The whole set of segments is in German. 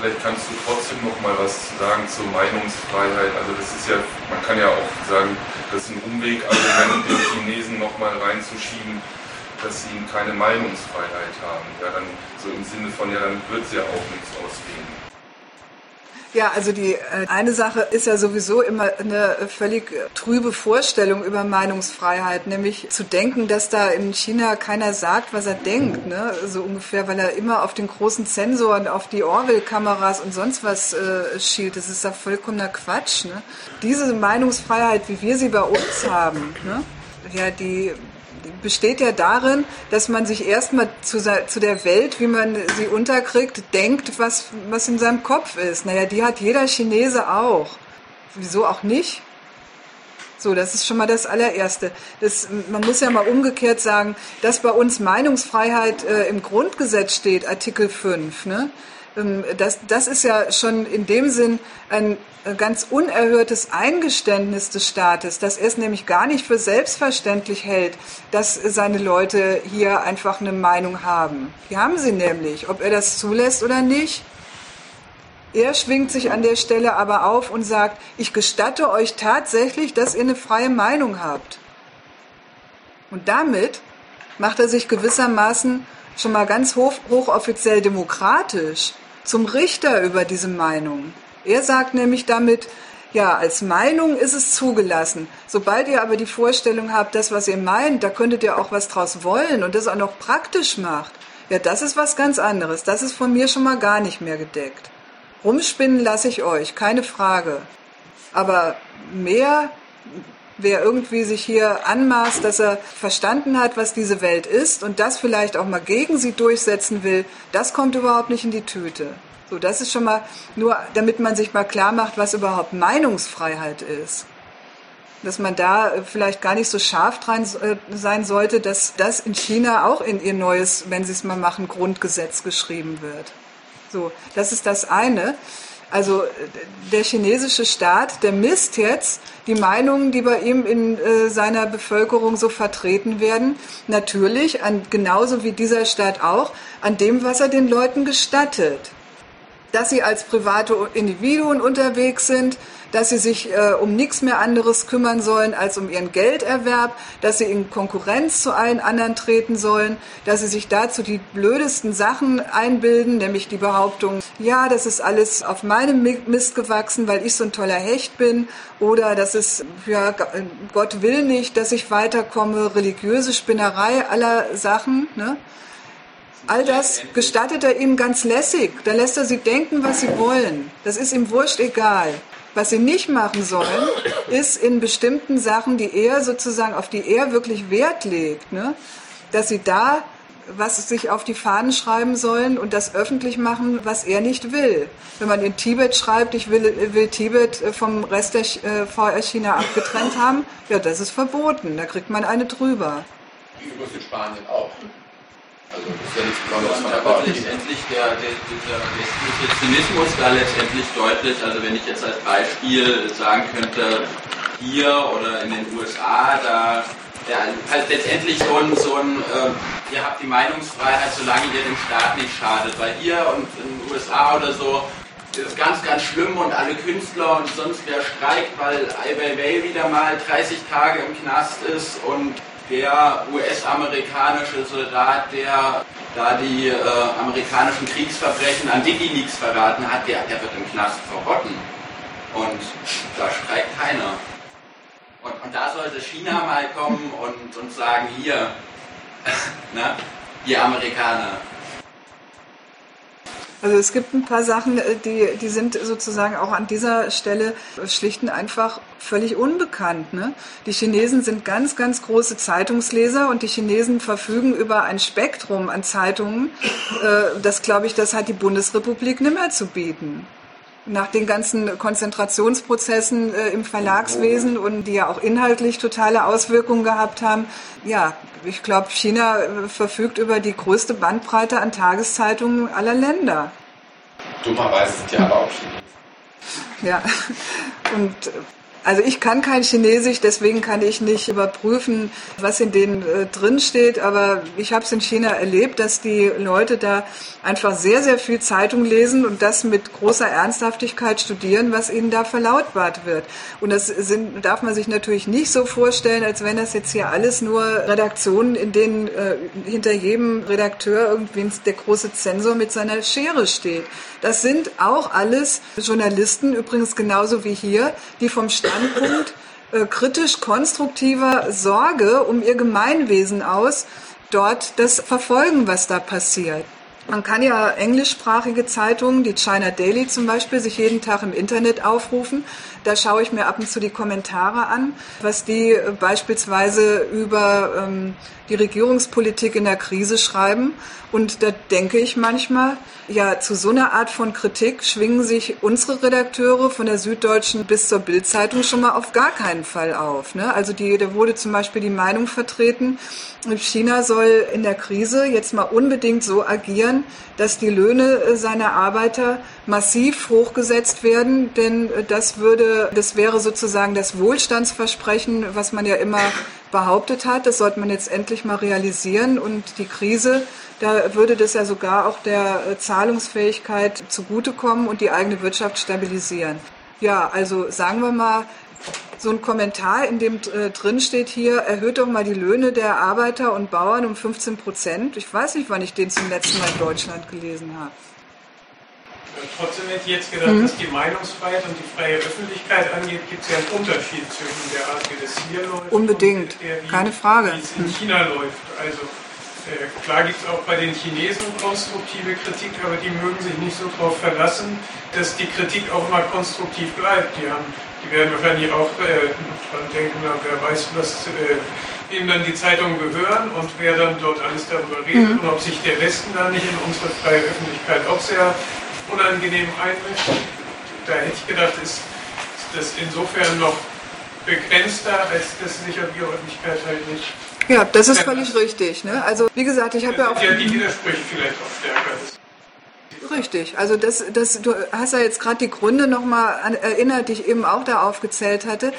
vielleicht kannst du trotzdem noch mal was sagen zur Meinungsfreiheit. Also das ist ja, man kann ja auch sagen, das ist ein Umwegargument, den Chinesen noch mal reinzuschieben, dass sie keine Meinungsfreiheit haben. Ja, dann so im Sinne von, ja, dann wird es ja auch nichts ausgehen. Ja, also die äh, eine Sache ist ja sowieso immer eine völlig trübe Vorstellung über Meinungsfreiheit, nämlich zu denken, dass da in China keiner sagt, was er denkt, ne? so ungefähr, weil er immer auf den großen Sensor auf die Orwell-Kameras und sonst was äh, schielt. Das ist ja vollkommener Quatsch. Ne? Diese Meinungsfreiheit, wie wir sie bei uns haben, ne? ja, die besteht ja darin, dass man sich erstmal zu, zu der Welt, wie man sie unterkriegt, denkt, was, was in seinem Kopf ist. Naja, die hat jeder Chinese auch. Wieso auch nicht? So, das ist schon mal das allererste. Das, man muss ja mal umgekehrt sagen, dass bei uns Meinungsfreiheit äh, im Grundgesetz steht, Artikel 5. Ne? Ähm, das, das ist ja schon in dem Sinn ein ganz unerhörtes Eingeständnis des Staates, dass er es nämlich gar nicht für selbstverständlich hält, dass seine Leute hier einfach eine Meinung haben. Die haben sie nämlich, ob er das zulässt oder nicht. Er schwingt sich an der Stelle aber auf und sagt, ich gestatte euch tatsächlich, dass ihr eine freie Meinung habt. Und damit macht er sich gewissermaßen schon mal ganz hoch, hochoffiziell demokratisch zum Richter über diese Meinung. Er sagt nämlich damit, ja, als Meinung ist es zugelassen. Sobald ihr aber die Vorstellung habt, das, was ihr meint, da könntet ihr auch was draus wollen und das auch noch praktisch macht, ja, das ist was ganz anderes. Das ist von mir schon mal gar nicht mehr gedeckt. Rumspinnen lasse ich euch, keine Frage. Aber mehr, wer irgendwie sich hier anmaßt, dass er verstanden hat, was diese Welt ist und das vielleicht auch mal gegen sie durchsetzen will, das kommt überhaupt nicht in die Tüte. So, das ist schon mal nur, damit man sich mal klar macht, was überhaupt Meinungsfreiheit ist. Dass man da vielleicht gar nicht so scharf dran äh, sein sollte, dass das in China auch in ihr neues, wenn sie es mal machen, Grundgesetz geschrieben wird. So, das ist das eine. Also der chinesische Staat, der misst jetzt die Meinungen, die bei ihm in äh, seiner Bevölkerung so vertreten werden, natürlich an, genauso wie dieser Staat auch, an dem, was er den Leuten gestattet. Dass sie als private Individuen unterwegs sind, dass sie sich äh, um nichts mehr anderes kümmern sollen als um ihren Gelderwerb, dass sie in Konkurrenz zu allen anderen treten sollen, dass sie sich dazu die blödesten Sachen einbilden, nämlich die Behauptung, ja, das ist alles auf meinem Mist gewachsen, weil ich so ein toller Hecht bin, oder das ist, ja, Gott will nicht, dass ich weiterkomme, religiöse Spinnerei aller Sachen, ne? All das gestattet er ihnen ganz lässig. Da lässt er sie denken, was sie wollen. Das ist ihm wurscht egal. Was sie nicht machen sollen, ist in bestimmten Sachen, die er sozusagen, auf die er wirklich Wert legt, ne, dass sie da was sich auf die Fahnen schreiben sollen und das öffentlich machen, was er nicht will. Wenn man in Tibet schreibt, ich will, will Tibet vom Rest der äh, VR China abgetrennt haben, ja, das ist verboten. Da kriegt man eine drüber. Übrigens in Spanien auch. Also das ist ja nichts Besonderes von der Bauern. letztendlich der, der, dieser westliche Zynismus da letztendlich deutlich, also wenn ich jetzt als Beispiel sagen könnte, hier oder in den USA, da ja, halt letztendlich so ein, so ein äh, ihr habt die Meinungsfreiheit, solange ihr dem Staat nicht schadet. Weil hier und in den USA oder so ist es ganz, ganz schlimm und alle Künstler und sonst wer streikt, weil Ai Weiwei wieder mal 30 Tage im Knast ist und der US-amerikanische Soldat, der da die äh, amerikanischen Kriegsverbrechen an Wikileaks verraten hat, der, der wird im Knast verrotten. Und da streikt keiner. Und, und da sollte China mal kommen und, und sagen, hier, na, ihr Amerikaner, also es gibt ein paar Sachen, äh, die, die sind sozusagen auch an dieser Stelle schlicht und einfach völlig unbekannt. Ne? Die Chinesen sind ganz, ganz große Zeitungsleser und die Chinesen verfügen über ein Spektrum an Zeitungen. Äh, das, glaube ich, das hat die Bundesrepublik nimmer zu bieten nach den ganzen Konzentrationsprozessen äh, im Verlagswesen und die ja auch inhaltlich totale Auswirkungen gehabt haben. Ja, ich glaube, China äh, verfügt über die größte Bandbreite an Tageszeitungen aller Länder. Dummerweise sind ja alle auch Chinesen. Ja, und Also ich kann kein Chinesisch, deswegen kann ich nicht überprüfen, was in denen äh, drin steht. Aber ich habe es in China erlebt, dass die Leute da einfach sehr, sehr viel Zeitung lesen und das mit großer Ernsthaftigkeit studieren, was ihnen da verlautbart wird. Und das sind, darf man sich natürlich nicht so vorstellen, als wenn das jetzt hier alles nur Redaktionen, in denen äh, hinter jedem Redakteur irgendwie der große Zensor mit seiner Schere steht. Das sind auch alles Journalisten, übrigens genauso wie hier, die vom Standpunkt äh, kritisch-konstruktiver Sorge um ihr Gemeinwesen aus dort das verfolgen, was da passiert. Man kann ja englischsprachige Zeitungen, die China Daily zum Beispiel, sich jeden Tag im Internet aufrufen. Da schaue ich mir ab und zu die Kommentare an, was die äh, beispielsweise über ähm, die Regierungspolitik in der Krise schreiben. Und da denke ich manchmal, ja, zu so einer Art von Kritik schwingen sich unsere Redakteure von der Süddeutschen bis zur Bildzeitung schon mal auf gar keinen Fall auf. Ne? Also die, da wurde zum Beispiel die Meinung vertreten, China soll in der Krise jetzt mal unbedingt so agieren, dass die Löhne seiner Arbeiter massiv hochgesetzt werden, denn das würde, das wäre sozusagen das Wohlstandsversprechen, was man ja immer behauptet hat. Das sollte man jetzt endlich mal realisieren und die Krise da würde das ja sogar auch der äh, Zahlungsfähigkeit zugutekommen und die eigene Wirtschaft stabilisieren. Ja, also sagen wir mal, so ein Kommentar, in dem äh, drin steht hier, erhöht doch mal die Löhne der Arbeiter und Bauern um 15 Prozent. Ich weiß nicht, wann ich den zum letzten Mal in Deutschland gelesen habe. Trotzdem hätte ich jetzt gedacht, mhm. was die Meinungsfreiheit und die freie Öffentlichkeit angeht, gibt es ja einen Unterschied zwischen der Art, wie das hier läuft Unbedingt, und der, wie, keine Frage. wie es in mhm. China läuft. Also äh, klar gibt es auch bei den Chinesen konstruktive Kritik, aber die mögen sich nicht so darauf verlassen, dass die Kritik auch immer konstruktiv bleibt. Die, haben, die werden wahrscheinlich auch äh, dran denken, na, wer weiß, was äh, wem dann die Zeitungen gehören und wer dann dort alles darüber redet mhm. und ob sich der Westen dann nicht in unsere freie Öffentlichkeit auch sehr unangenehm einmischt. Da hätte ich gedacht, ist, ist das insofern noch begrenzter, als dass sich auf die Öffentlichkeit halt nicht ja, das ist völlig richtig. Ne? Also wie gesagt, ich habe ja auch... Ja, die Widersprüche vielleicht auch stärker. Richtig, also das, das, du hast ja jetzt gerade die Gründe nochmal erinnert, die ich eben auch da aufgezählt hatte.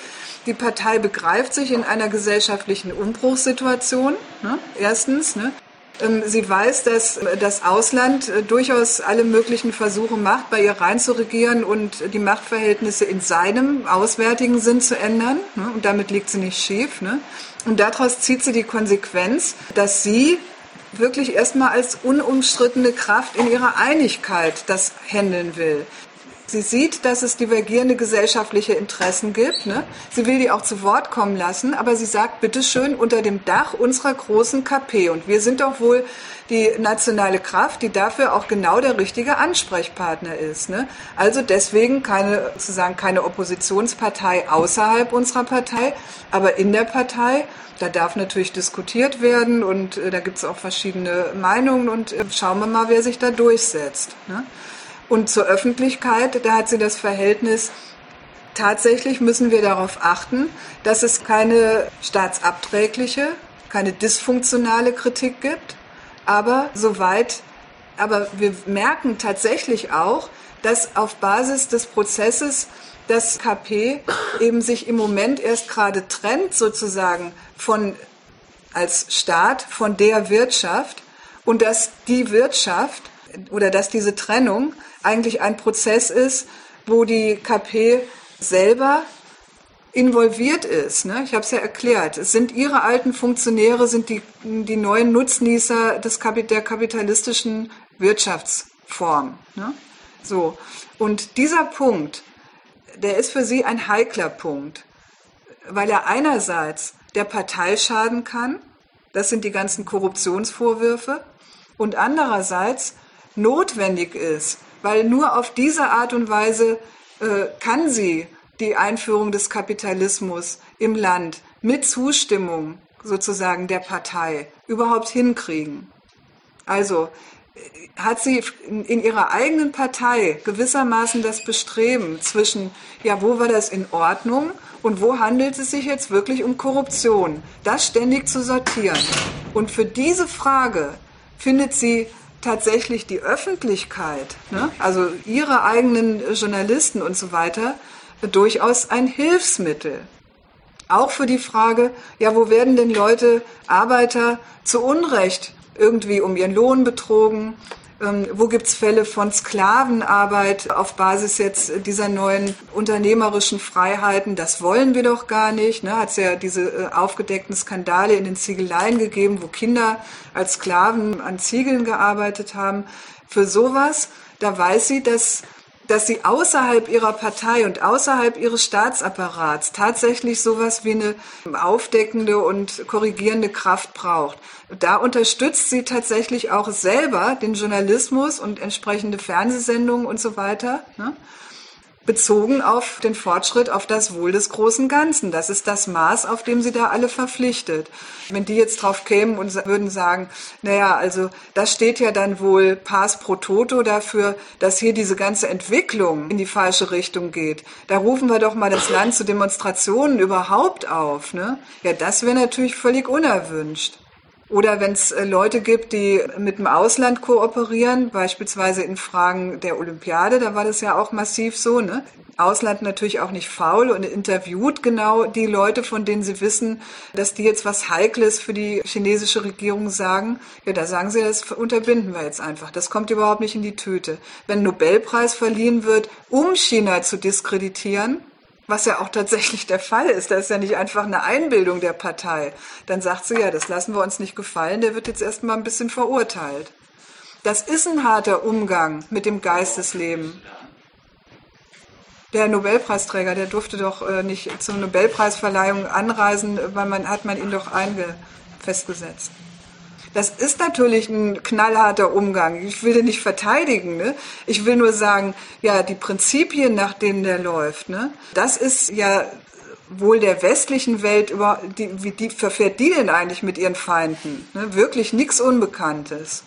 Die Partei begreift sich in einer gesellschaftlichen Umbruchssituation, ne? erstens. Ne? Ähm, sie weiß, dass das Ausland äh, durchaus alle möglichen Versuche macht, bei ihr reinzuregieren und die Machtverhältnisse in seinem auswärtigen Sinn zu ändern. Ne? Und damit liegt sie nicht schief. Ne? Und daraus zieht sie die Konsequenz, dass sie wirklich erstmal als unumstrittene Kraft in ihrer Einigkeit das handeln will. Sie sieht, dass es divergierende gesellschaftliche Interessen gibt. Ne? Sie will die auch zu Wort kommen lassen, aber sie sagt, bitteschön, unter dem Dach unserer großen KP. Und wir sind doch wohl die nationale Kraft, die dafür auch genau der richtige Ansprechpartner ist. Ne? Also deswegen keine, sozusagen keine Oppositionspartei außerhalb unserer Partei, aber in der Partei. Da darf natürlich diskutiert werden und äh, da gibt es auch verschiedene Meinungen und äh, schauen wir mal, wer sich da durchsetzt. Ne? Und zur Öffentlichkeit, da hat sie das Verhältnis, tatsächlich müssen wir darauf achten, dass es keine staatsabträgliche, keine dysfunktionale Kritik gibt. Aber soweit, aber wir merken tatsächlich auch, dass auf Basis des Prozesses das KP eben sich im Moment erst gerade trennt sozusagen von als Staat von der Wirtschaft und dass die Wirtschaft oder dass diese Trennung eigentlich ein Prozess ist, wo die KP selber involviert ist. Ne? Ich habe es ja erklärt. Es sind ihre alten Funktionäre, sind die, die neuen Nutznießer des der kapitalistischen Wirtschaftsform. Ne? So. Und dieser Punkt, der ist für sie ein heikler Punkt, weil er einerseits der Partei schaden kann, das sind die ganzen Korruptionsvorwürfe, und andererseits notwendig ist, weil nur auf diese Art und Weise äh, kann sie die Einführung des Kapitalismus im Land mit Zustimmung sozusagen der Partei überhaupt hinkriegen. Also äh, hat sie in ihrer eigenen Partei gewissermaßen das Bestreben zwischen, ja, wo war das in Ordnung und wo handelt es sich jetzt wirklich um Korruption, das ständig zu sortieren. Und für diese Frage findet sie tatsächlich die Öffentlichkeit, ne, also ihre eigenen Journalisten und so weiter, durchaus ein Hilfsmittel. Auch für die Frage, ja, wo werden denn Leute, Arbeiter zu Unrecht irgendwie um ihren Lohn betrogen? Ähm, wo gibt's Fälle von Sklavenarbeit auf Basis jetzt dieser neuen unternehmerischen Freiheiten? Das wollen wir doch gar nicht. Ne? Hat es ja diese äh, aufgedeckten Skandale in den Ziegeleien gegeben, wo Kinder als Sklaven an Ziegeln gearbeitet haben. Für sowas, da weiß sie, dass dass sie außerhalb ihrer Partei und außerhalb ihres Staatsapparats tatsächlich sowas wie eine aufdeckende und korrigierende Kraft braucht. Da unterstützt sie tatsächlich auch selber den Journalismus und entsprechende Fernsehsendungen und so weiter. Ne? Bezogen auf den Fortschritt, auf das Wohl des großen Ganzen. Das ist das Maß, auf dem sie da alle verpflichtet. Wenn die jetzt drauf kämen und würden sagen, naja, also das steht ja dann wohl pass pro toto dafür, dass hier diese ganze Entwicklung in die falsche Richtung geht. Da rufen wir doch mal das Land zu Demonstrationen überhaupt auf. Ne? Ja, das wäre natürlich völlig unerwünscht. Oder wenn es äh, Leute gibt, die mit dem Ausland kooperieren, beispielsweise in Fragen der Olympiade, da war das ja auch massiv so, ne? Ausland natürlich auch nicht faul und interviewt genau die Leute, von denen sie wissen, dass die jetzt was Heikles für die chinesische Regierung sagen. Ja, da sagen sie, das unterbinden wir jetzt einfach. Das kommt überhaupt nicht in die Tüte. Wenn Nobelpreis verliehen wird, um China zu diskreditieren, was ja auch tatsächlich der Fall ist. Das ist ja nicht einfach eine Einbildung der Partei. Dann sagt sie, ja, das lassen wir uns nicht gefallen, der wird jetzt erstmal ein bisschen verurteilt. Das ist ein harter Umgang mit dem Geistesleben. Der Nobelpreisträger, der durfte doch äh, nicht zur Nobelpreisverleihung anreisen, weil man hat man ihn doch einge festgesetzt. Das ist natürlich ein knallharter Umgang. Ich will den nicht verteidigen. Ne? Ich will nur sagen, ja, die Prinzipien, nach denen der läuft, ne, das ist ja wohl der westlichen Welt über, die, wie die verfährt die denn eigentlich mit ihren Feinden? Ne? Wirklich nichts Unbekanntes.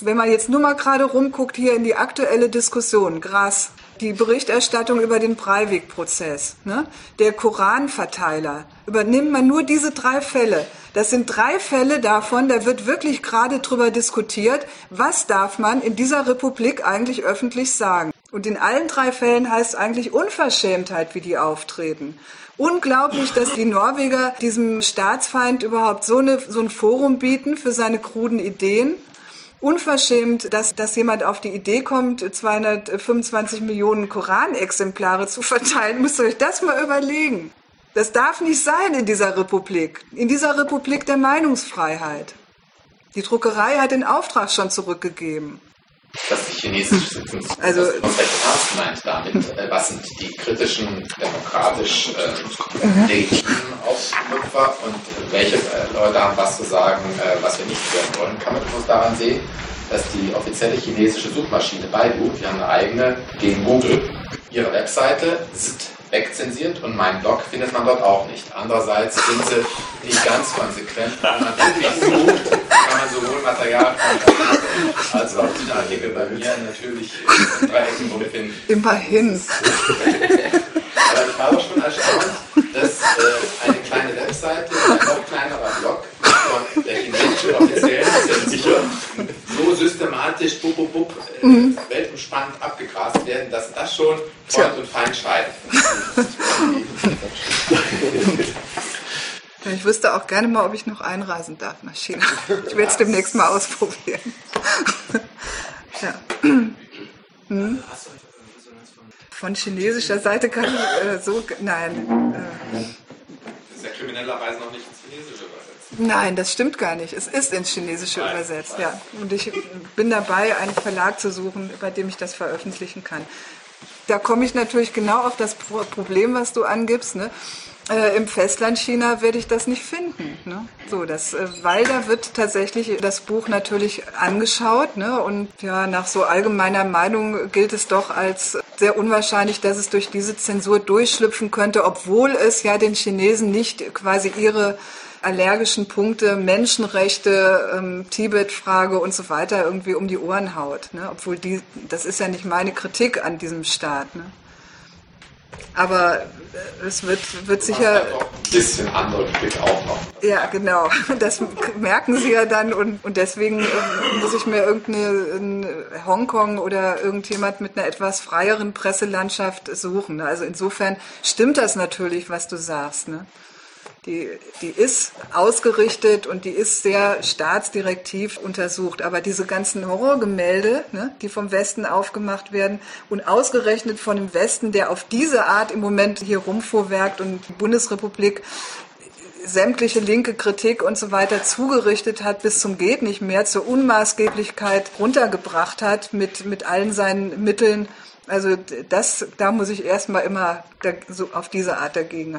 Wenn man jetzt nur mal gerade rumguckt hier in die aktuelle Diskussion, Gras, die Berichterstattung über den Breivik-Prozess, ne? der Koranverteiler, übernimmt man nur diese drei Fälle. Das sind drei Fälle davon, da wird wirklich gerade drüber diskutiert, was darf man in dieser Republik eigentlich öffentlich sagen. Und in allen drei Fällen heißt eigentlich Unverschämtheit, wie die auftreten. Unglaublich, dass die Norweger diesem Staatsfeind überhaupt so, eine, so ein Forum bieten für seine kruden Ideen unverschämt, dass, dass jemand auf die Idee kommt, 225 Millionen Koranexemplare zu verteilen. Müsst ihr euch das mal überlegen. Das darf nicht sein in dieser Republik, in dieser Republik der Meinungsfreiheit. Die Druckerei hat den Auftrag schon zurückgegeben. Dass die chinesische Sitzungsgruppe also, was ernst meint damit, äh, was sind die kritischen, demokratisch äh, mhm. legitimen Aufrüpfer und welche äh, Leute haben was zu sagen, äh, was wir nicht hören wollen, kann man bloß daran sehen, dass die offizielle chinesische Suchmaschine Baidu, die haben eine eigene gegen Google, ihre Webseite ist wegzensiert und meinen Blog findet man dort auch nicht. Andererseits sind sie nicht ganz konsequent. Wenn man wirklich sucht, kann man sowohl Material von als auch den Artikel bei mir natürlich in drei Ecken finden. Immerhin. Aber ich war doch schon erstaunt, dass äh, eine kleine Webseite, ein noch kleinerer Blog von der chinesischen offiziellen Zensur so systematisch bub, bub, bub, äh, mhm. weltumspannend abgegrast werden, dass das schon Freund und Feind schreibt. Ich wüsste auch gerne mal, ob ich noch einreisen darf nach China. Ich werde es demnächst mal ausprobieren. ja. Hm? Von chinesischer Seite kann ich äh, so. Nein. Äh, das ist ja kriminellerweise noch nicht. Nein, das stimmt gar nicht. Es ist ins Chinesische Nein, übersetzt, ja. Und ich bin dabei, einen Verlag zu suchen, bei dem ich das veröffentlichen kann. Da komme ich natürlich genau auf das Problem, was du angibst. Ne? Äh, Im Festland China werde ich das nicht finden. Ne? So, das, äh, weil da wird tatsächlich das Buch natürlich angeschaut ne? und ja, nach so allgemeiner Meinung gilt es doch als sehr unwahrscheinlich, dass es durch diese Zensur durchschlüpfen könnte, obwohl es ja den Chinesen nicht quasi ihre allergischen Punkte, Menschenrechte, ähm, Tibet-Frage und so weiter irgendwie um die Ohren haut. Ne? Obwohl die, das ist ja nicht meine Kritik an diesem Staat. Ne? Aber äh, es wird, wird sicher. Ein bisschen andere Kritik auch noch. Ja, genau. Das merken sie ja dann und, und deswegen äh, muss ich mir irgendeine Hongkong oder irgendjemand mit einer etwas freieren Presselandschaft suchen. Also insofern stimmt das natürlich, was du sagst. Ne? Die, die ist ausgerichtet und die ist sehr staatsdirektiv untersucht. Aber diese ganzen Horrorgemälde, ne, die vom Westen aufgemacht werden und ausgerechnet von dem Westen, der auf diese Art im Moment hier rumfuhrwerkt und die Bundesrepublik sämtliche linke Kritik und so weiter zugerichtet hat bis zum geht nicht mehr zur Unmaßgeblichkeit runtergebracht hat mit mit allen seinen Mitteln also das da muss ich erstmal immer so auf diese Art dagegen